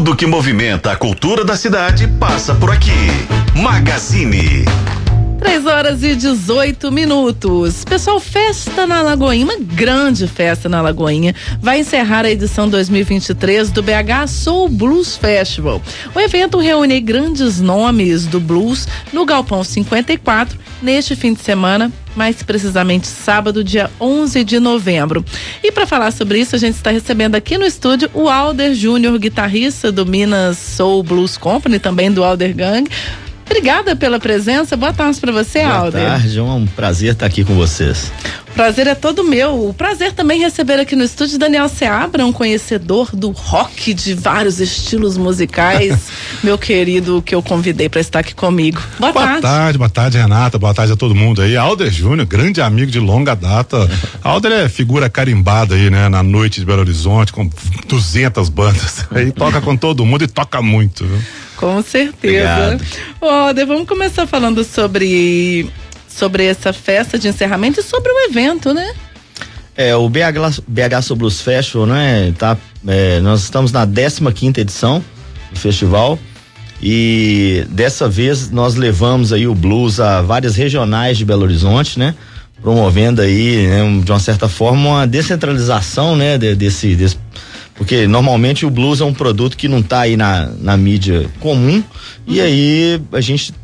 Tudo que movimenta a cultura da cidade passa por aqui. Magazine. 3 horas e 18 minutos. Pessoal, festa na Lagoinha, uma grande festa na Lagoinha, vai encerrar a edição 2023 do BH Soul Blues Festival. O evento reúne grandes nomes do blues no Galpão 54 neste fim de semana, mais precisamente sábado, dia 11 de novembro. E para falar sobre isso, a gente está recebendo aqui no estúdio o Alder Júnior, guitarrista do Minas Soul Blues Company, também do Alder Gang. Obrigada pela presença. Boa tarde para você, Boa Alder. Boa tarde, é um prazer estar aqui com vocês. Prazer é todo meu. O prazer também receber aqui no estúdio Daniel Seabra, um conhecedor do rock de vários estilos musicais, meu querido que eu convidei para estar aqui comigo. Boa, boa tarde. tarde. Boa tarde, Renata. Boa tarde a todo mundo aí. Alder Júnior, grande amigo de longa data. Alder é figura carimbada aí, né, na noite de Belo Horizonte com 200 bandas. Aí toca com todo mundo e toca muito, viu? Com certeza. Alder, vamos começar falando sobre sobre essa festa de encerramento e sobre o evento, né? É, o BH, BH Soul Blues Festival, né? Tá, é, nós estamos na 15 quinta edição do festival e dessa vez nós levamos aí o blues a várias regionais de Belo Horizonte, né? Promovendo aí, né, de uma certa forma, uma descentralização, né? De, desse, desse porque normalmente o blues é um produto que não está aí na, na mídia comum. Uhum. e aí a gente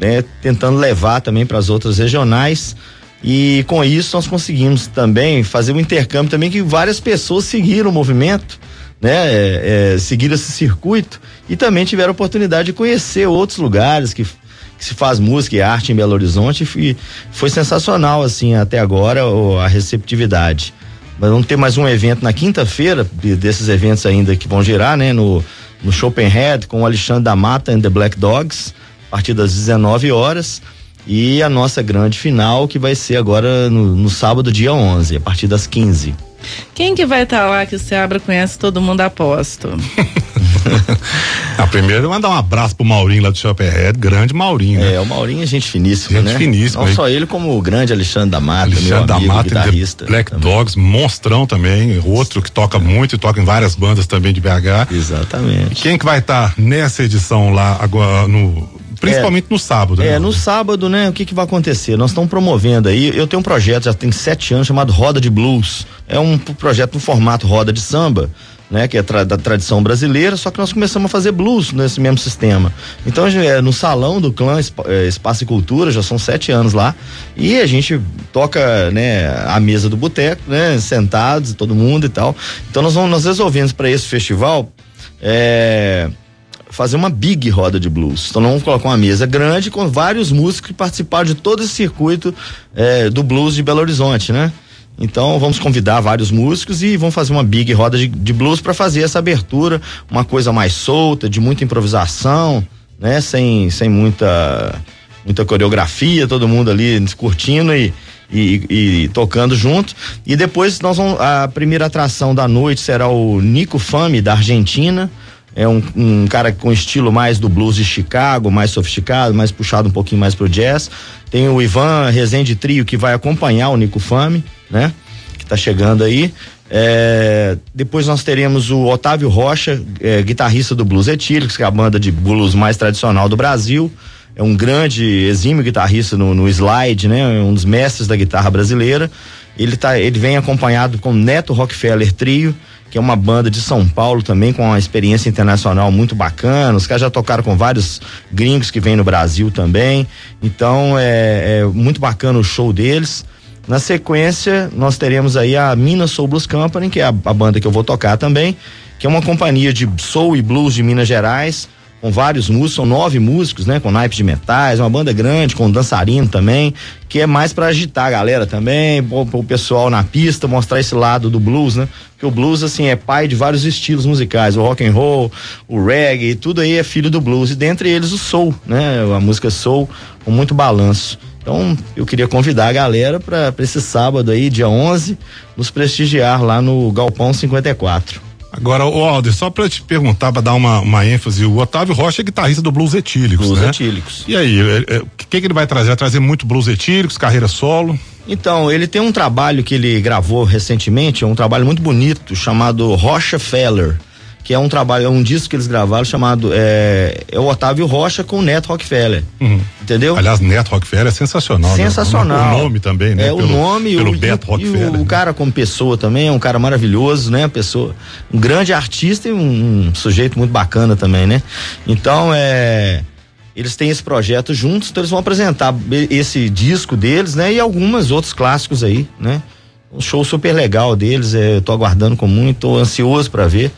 né, tentando levar também para as outras regionais. E com isso nós conseguimos também fazer um intercâmbio também que várias pessoas seguiram o movimento né é, é, seguiram esse circuito e também tiveram a oportunidade de conhecer outros lugares que, que se faz música e arte em Belo Horizonte. E foi sensacional assim até agora a receptividade mas vamos ter mais um evento na quinta-feira, desses eventos ainda que vão girar, né? No, no Chopenhead com o Alexandre da Mata and the Black Dogs, a partir das 19 horas. E a nossa grande final, que vai ser agora no, no sábado, dia 11, a partir das 15. Quem que vai estar tá lá que o Seabra conhece todo mundo aposto? a primeira mandar um abraço pro Maurinho lá do Shopperhead, grande Maurinho. Né? É, o Maurinho é gente finíssima, gente né? finíssima. Não só ele, como o grande Alexandre da Mata, Alexandre da amigo, Mata, guitarrista. Black também. Dogs, monstrão também, outro que toca muito e toca em várias bandas também de BH. Exatamente. Quem que vai estar tá nessa edição lá agora no Principalmente é, no sábado, né? É, no sábado, né? O que que vai acontecer? Nós estamos promovendo aí, eu tenho um projeto, já tem sete anos, chamado Roda de Blues. É um projeto no formato roda de samba, né? Que é tra da tradição brasileira, só que nós começamos a fazer blues nesse mesmo sistema. Então, é, no salão do clã é, Espaço e Cultura, já são sete anos lá, e a gente toca, né? A mesa do boteco, né? Sentados, todo mundo e tal. Então, nós vamos, nós resolvemos para esse festival, é fazer uma big roda de blues. Então nós vamos colocar uma mesa grande com vários músicos que participaram de todo esse circuito é, do blues de Belo Horizonte, né? Então vamos convidar vários músicos e vamos fazer uma big roda de, de blues para fazer essa abertura, uma coisa mais solta, de muita improvisação, né? Sem, sem muita muita coreografia, todo mundo ali curtindo e, e, e, tocando junto. E depois nós vamos, a primeira atração da noite será o Nico Fame da Argentina é um, um, cara com estilo mais do blues de Chicago, mais sofisticado, mais puxado um pouquinho mais pro jazz. Tem o Ivan Rezende Trio que vai acompanhar o Nico Fame, né? Que tá chegando aí. É, depois nós teremos o Otávio Rocha, é, guitarrista do Blues Etílicos, que é a banda de blues mais tradicional do Brasil. É um grande, exímio guitarrista no, no slide, né? Um dos mestres da guitarra brasileira. Ele, tá, ele vem acompanhado com Neto Rockefeller Trio, que é uma banda de São Paulo também com uma experiência internacional muito bacana. Os caras já tocaram com vários gringos que vêm no Brasil também. Então é, é muito bacana o show deles. Na sequência, nós teremos aí a Minas Soul Blues Company, que é a, a banda que eu vou tocar também, que é uma companhia de soul e blues de Minas Gerais com vários músicos, são nove músicos, né? Com naipes de metais, uma banda grande, com dançarino também, que é mais para agitar a galera também, o pessoal na pista, mostrar esse lado do blues, né? Porque o blues, assim, é pai de vários estilos musicais, o rock and roll, o reggae, tudo aí é filho do blues, e dentre eles o soul, né? A música soul, com muito balanço. Então, eu queria convidar a galera para esse sábado aí, dia 11, nos prestigiar lá no Galpão 54. Agora, o Alder, só pra te perguntar, pra dar uma, uma ênfase, o Otávio Rocha é guitarrista do Blues Etílicos, blues né? Etílicos. E aí, o que, que ele vai trazer? Vai trazer muito Blues Etílicos, carreira solo? Então, ele tem um trabalho que ele gravou recentemente, é um trabalho muito bonito, chamado Rocha Feller, que é um trabalho, é um disco que eles gravaram chamado é, é o Otávio Rocha com o Neto Rockefeller. Uhum. Entendeu? Aliás, Neto Rockefeller é sensacional. Sensacional. Né? O nome também, né? É pelo, o nome pelo o, Beto e, Rockefeller. E o, o cara como pessoa também é um cara maravilhoso, né? Pessoa, um grande artista e um, um sujeito muito bacana também, né? Então, é eles têm esse projeto juntos, então eles vão apresentar esse disco deles, né? E algumas outros clássicos aí, né? Um show super legal deles, é, eu tô aguardando com muito, tô ansioso para ver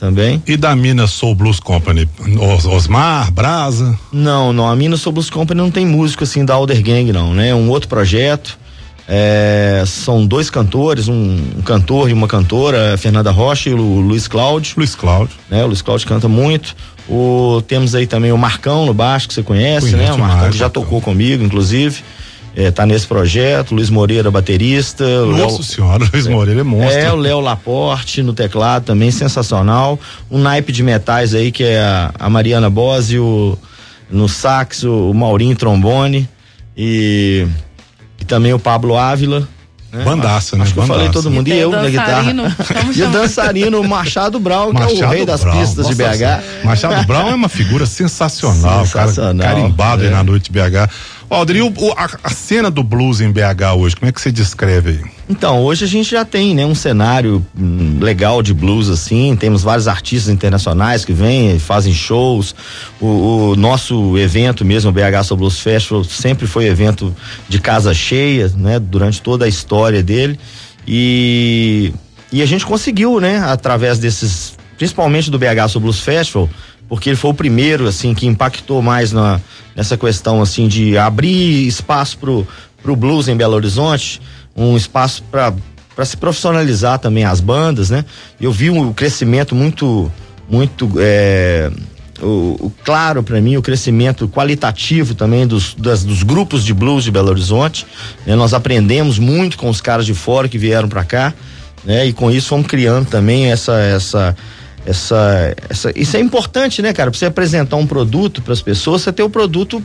também. E da Minas Soul Blues Company? Os, Osmar, Brasa? Não, não, a Minas Soul Blues Company não tem músico assim da Alder Gang não, né? É um outro projeto. É, são dois cantores, um, um, cantor e uma cantora, a Fernanda Rocha e o Luiz Cláudio. Luiz Cláudio. Né? O Luiz Cláudio canta muito. O, temos aí também o Marcão no baixo, que você conhece, né? O Marcão que já tocou comigo, inclusive. É, tá nesse projeto, Luiz Moreira, baterista. Nossa Léo, senhora, Luiz Moreira é monstro. É, o Léo Laporte no teclado também, sensacional. Um naipe de metais aí, que é a, a Mariana Bosio no sax, o, o Maurinho trombone e, e também o Pablo Ávila. Né? Bandaça, né? Acho que Bandaça. eu falei todo mundo. E, e eu na guitarra. E o dançarino Machado Brown, Machado que é o rei das Brown. pistas Nossa, de BH. Machado Brown é uma figura sensacional, sensacional cara, carimbado é. aí na noite de BH. Aldir, o, a, a, cena do blues em BH hoje, como é que você descreve aí? Então, hoje a gente já tem, né, um cenário hum, legal de blues assim, temos vários artistas internacionais que vêm, fazem shows. O, o nosso evento mesmo, o BH Soul Blues Festival, sempre foi evento de casa cheia, né, durante toda a história dele. E e a gente conseguiu, né, através desses, principalmente do BH Soul Blues Festival, porque ele foi o primeiro assim que impactou mais na nessa questão assim de abrir espaço pro pro blues em Belo Horizonte, um espaço para para se profissionalizar também as bandas, né? Eu vi um crescimento muito muito é, o, o, claro para mim o crescimento qualitativo também dos, das, dos grupos de blues de Belo Horizonte. Né? Nós aprendemos muito com os caras de fora que vieram para cá, né? E com isso fomos criando também essa essa essa, essa isso é importante, né, cara? Pra você apresentar um produto para as pessoas, você ter o um produto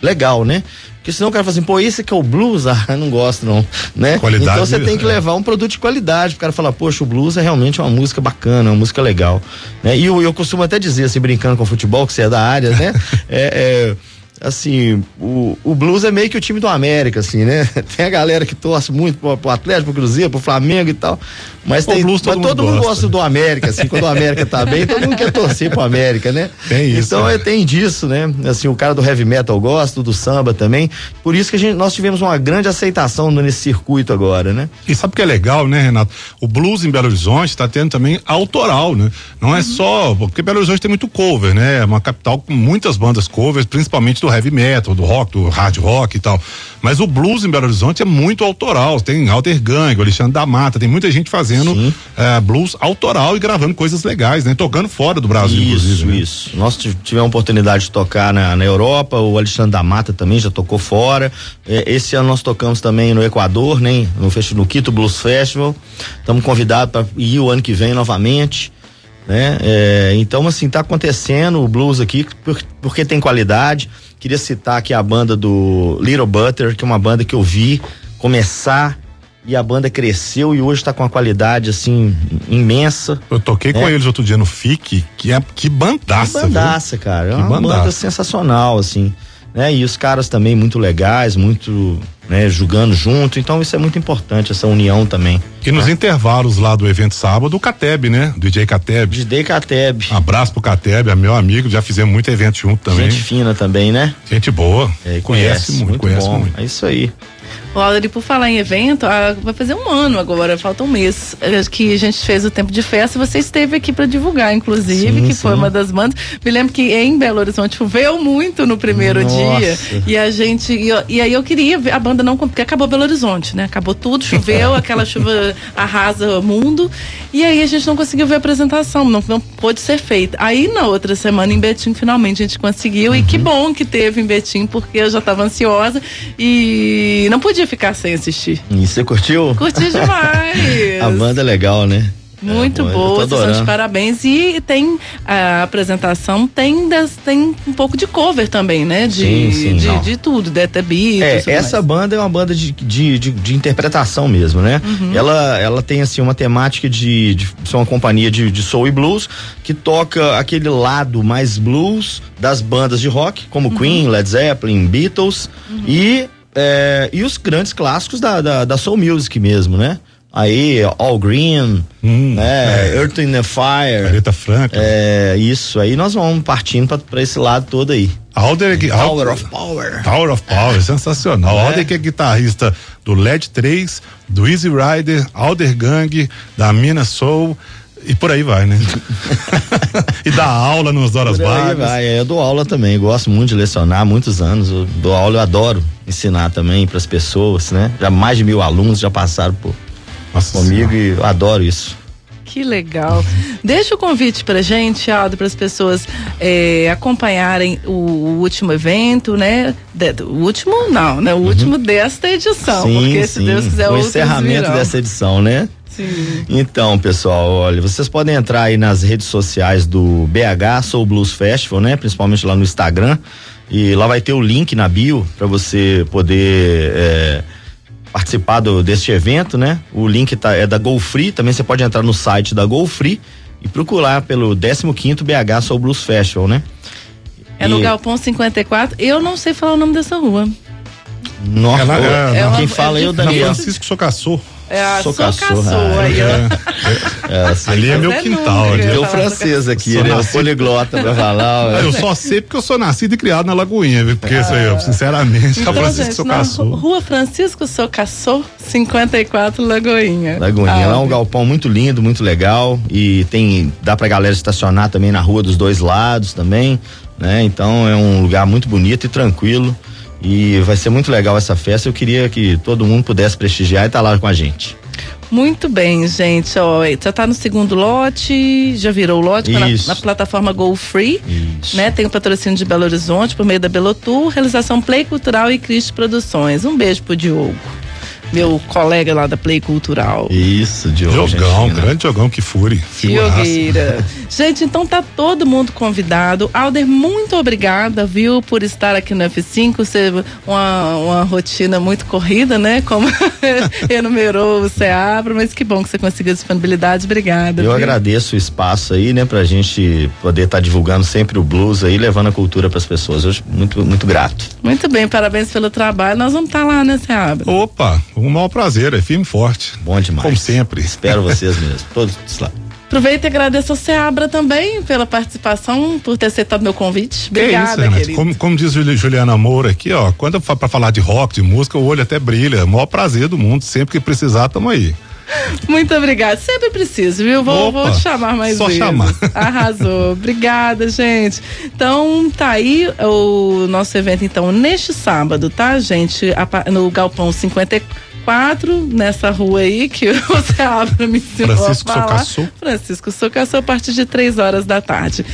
legal, né? Porque senão o cara fala assim, pô, esse que é o blues, ah, não gosto não, né? Qualidade, então você tem que levar um produto de qualidade, o cara falar, poxa, o blues é realmente uma música bacana, uma música legal, né? E eu, eu costumo até dizer, assim, brincando com futebol, que você é da área, né? é, é assim, o, o blues é meio que o time do América, assim, né? Tem a galera que torce muito pro, pro Atlético, pro Cruzeiro, pro Flamengo e tal. Mas, tem, blues, todo, mas todo mundo, gosta. gosta. do América, assim, quando o América tá bem, todo mundo quer torcer pro América, né? Tem isso. Então é, tem disso, né? Assim, o cara do heavy metal gosta, do samba também. Por isso que a gente, nós tivemos uma grande aceitação nesse circuito agora, né? E sabe o que é legal, né, Renato? O blues em Belo Horizonte está tendo também autoral, né? Não é uhum. só, porque Belo Horizonte tem muito cover, né? É uma capital com muitas bandas covers, principalmente do heavy metal, do rock, do hard rock e tal. Mas o blues em Belo Horizonte é muito autoral. Tem Alter Gang, o Alexandre da Mata, tem muita gente fazendo é, blues autoral e gravando coisas legais, né? Tocando fora do Brasil, isso, inclusive. Né? Isso, Nós tivemos a oportunidade de tocar na, na Europa, o Alexandre da Mata também já tocou fora. É, esse ano nós tocamos também no Equador, né? No, no Quito Blues Festival. Estamos convidados para ir o ano que vem novamente. Né? É, então, assim, tá acontecendo o blues aqui porque tem qualidade. Queria citar aqui a banda do Little Butter, que é uma banda que eu vi começar e a banda cresceu e hoje está com uma qualidade assim imensa. Eu toquei com é. eles outro dia no FIC, que é que bandaça. Que bandaça, viu? cara. É uma bandaça. banda sensacional, assim. Né? E os caras também muito legais, muito né, jogando junto. Então isso é muito importante, essa união também. E nos né? intervalos lá do evento sábado, o Cateb, né? DJ Cateb. DJ Cateb. abraço pro Cateb, é meu amigo, já fizemos muito evento junto também. Gente fina também, né? Gente boa. É, conhece, conhece, muito, muito conhece bom. muito. É isso aí. Audrey, por falar em evento, ah, vai fazer um ano agora, falta um mês, eh, que a gente fez o tempo de festa. Você esteve aqui para divulgar, inclusive, sim, que sim. foi uma das bandas. Me lembro que em Belo Horizonte choveu muito no primeiro Nossa. dia. E a gente. E, e, aí eu queria ver a banda não. Porque acabou Belo Horizonte, né? Acabou tudo, choveu, aquela chuva arrasa o mundo. E aí a gente não conseguiu ver a apresentação, não, não pôde ser feita. Aí na outra semana em Betim, finalmente a gente conseguiu. Uhum. E que uhum. bom que teve em Betim, porque eu já estava ansiosa e não podia ficar sem assistir. E você curtiu? Curti demais. a banda é legal, né? Muito É, boa, estão de parabéns. E tem a apresentação, tem, das- tem um pouco de cover também, né? De, Sim, sim, de, de tudo, de até Beatles. É, essa mais. banda é uma banda de, de, de, de interpretação mesmo, né? Uhum. Ela, ela tem assim uma temática de, de ser uma companhia de, de soul e blues que toca aquele lado mais blues das bandas de rock, Uhum. como Queen, Led Zeppelin, Beatles e, é, e os grandes clássicos da, da, da soul music mesmo, né? Aí, All Green, Hum, né? Earth in the Fire. Aretha Franklin. É, isso aí nós vamos partindo pra, pra esse lado todo aí. Alder, Power Alder- of Power. Tower of Power, sensacional. É. Alder que é guitarrista do LED 3, do Easy Rider, Alder Gang, da Mina Soul e por aí vai, né? e dá aula nas horas Por aí vagas. vai, é, eu dou aula também, gosto muito de lecionar, há muitos anos, eu dou aula, eu adoro ensinar também para as pessoas, né? Já mais de mil alunos já passaram por, Nossa comigo Senhora. e eu adoro isso. Que legal. Deixa o convite pra gente, Aldo, para as pessoas eh, acompanharem o, o último evento, né? De- o último, não, né? O último desta edição. porque se Deus quiser o encerramento virão. dessa edição, né? Sim. Então, pessoal, olha, vocês podem entrar aí nas redes sociais do BH Soul Blues Festival, né? Principalmente lá no Instagram. E lá vai ter o link na bio para você poder é, participar do, deste evento, né? O link tá, é da Go Free, também você pode entrar no site da Go Free e procurar pelo 15º BH Soul Blues Festival, né? É no E- Galpão 54. Eu não sei falar o nome dessa rua. Nossa, é, é quem fala é é o Daniel. Francisco Socassou. É a Sou Socaçô. cachorro, aí. É, assim, Ali é meu é quintal. número, ali. Eu francês aqui, Sou né? O nascido- poliglota pra falar. Ah, Eu só sei porque eu sou nascido e criado na Lagoinha, viu? Porque isso aí, eu, sinceramente, Então, Francisco gente, na Socassou. Rua Francisco Socaçô, 54 Lagoinha. Lagoinha, lá é um galpão muito lindo, muito legal e tem dá pra galera estacionar também na rua dos dois lados também, né? Então é um lugar muito bonito e tranquilo e vai ser muito legal essa festa. Eu queria que todo mundo pudesse prestigiar e estar lá com a gente. Muito bem, gente. Ó, já tá no segundo lote, já virou o lote tá na, na plataforma Go Free. Isso. Né? Tem o patrocínio de Belo Horizonte por meio da Belotur, realização Play Cultural e Cristo Produções. Um beijo pro Diogo, meu colega lá da Play Cultural. Isso, Diogo. Jogão, grande jogão que fure. Figuraça. Diogueira. Gente, então tá todo mundo convidado. Alder, muito obrigada, viu, por estar aqui no F5. Você, uma, uma rotina muito corrida, né? Como enumerou o Seabra, mas que bom que você conseguiu disponibilidade. Obrigada. Eu viu? agradeço o espaço aí, né, pra gente poder estar divulgando sempre o blues aí, levando a cultura pras pessoas. Eu muito, muito grato. Muito bem, parabéns pelo trabalho. Nós vamos estar lá, né, Seabra? Opa, um maior prazer, é firme e forte. Bom demais. Como sempre. Espero vocês mesmo. Todos lá. Aproveito e agradeço ao Seabra também pela participação, por ter aceitado meu convite. Que Obrigada, isso, Renato. querido. Como, como diz Juli- Juliana Moura aqui, ó, quando eu falo pra falar de rock, de música, o olho até brilha. O maior prazer do mundo. Sempre que precisar, tamo aí. Muito obrigada. Sempre preciso, viu? Vou, Opa, vou te chamar mais só vezes. chamar. Arrasou. Obrigada, gente. Então, tá aí o nosso evento, então, neste sábado, tá, gente? A No Galpão 54, nessa rua aí que você abre me ensinou Francisco a falar. Socaçô. Francisco Socaçô, a partir de três horas da tarde.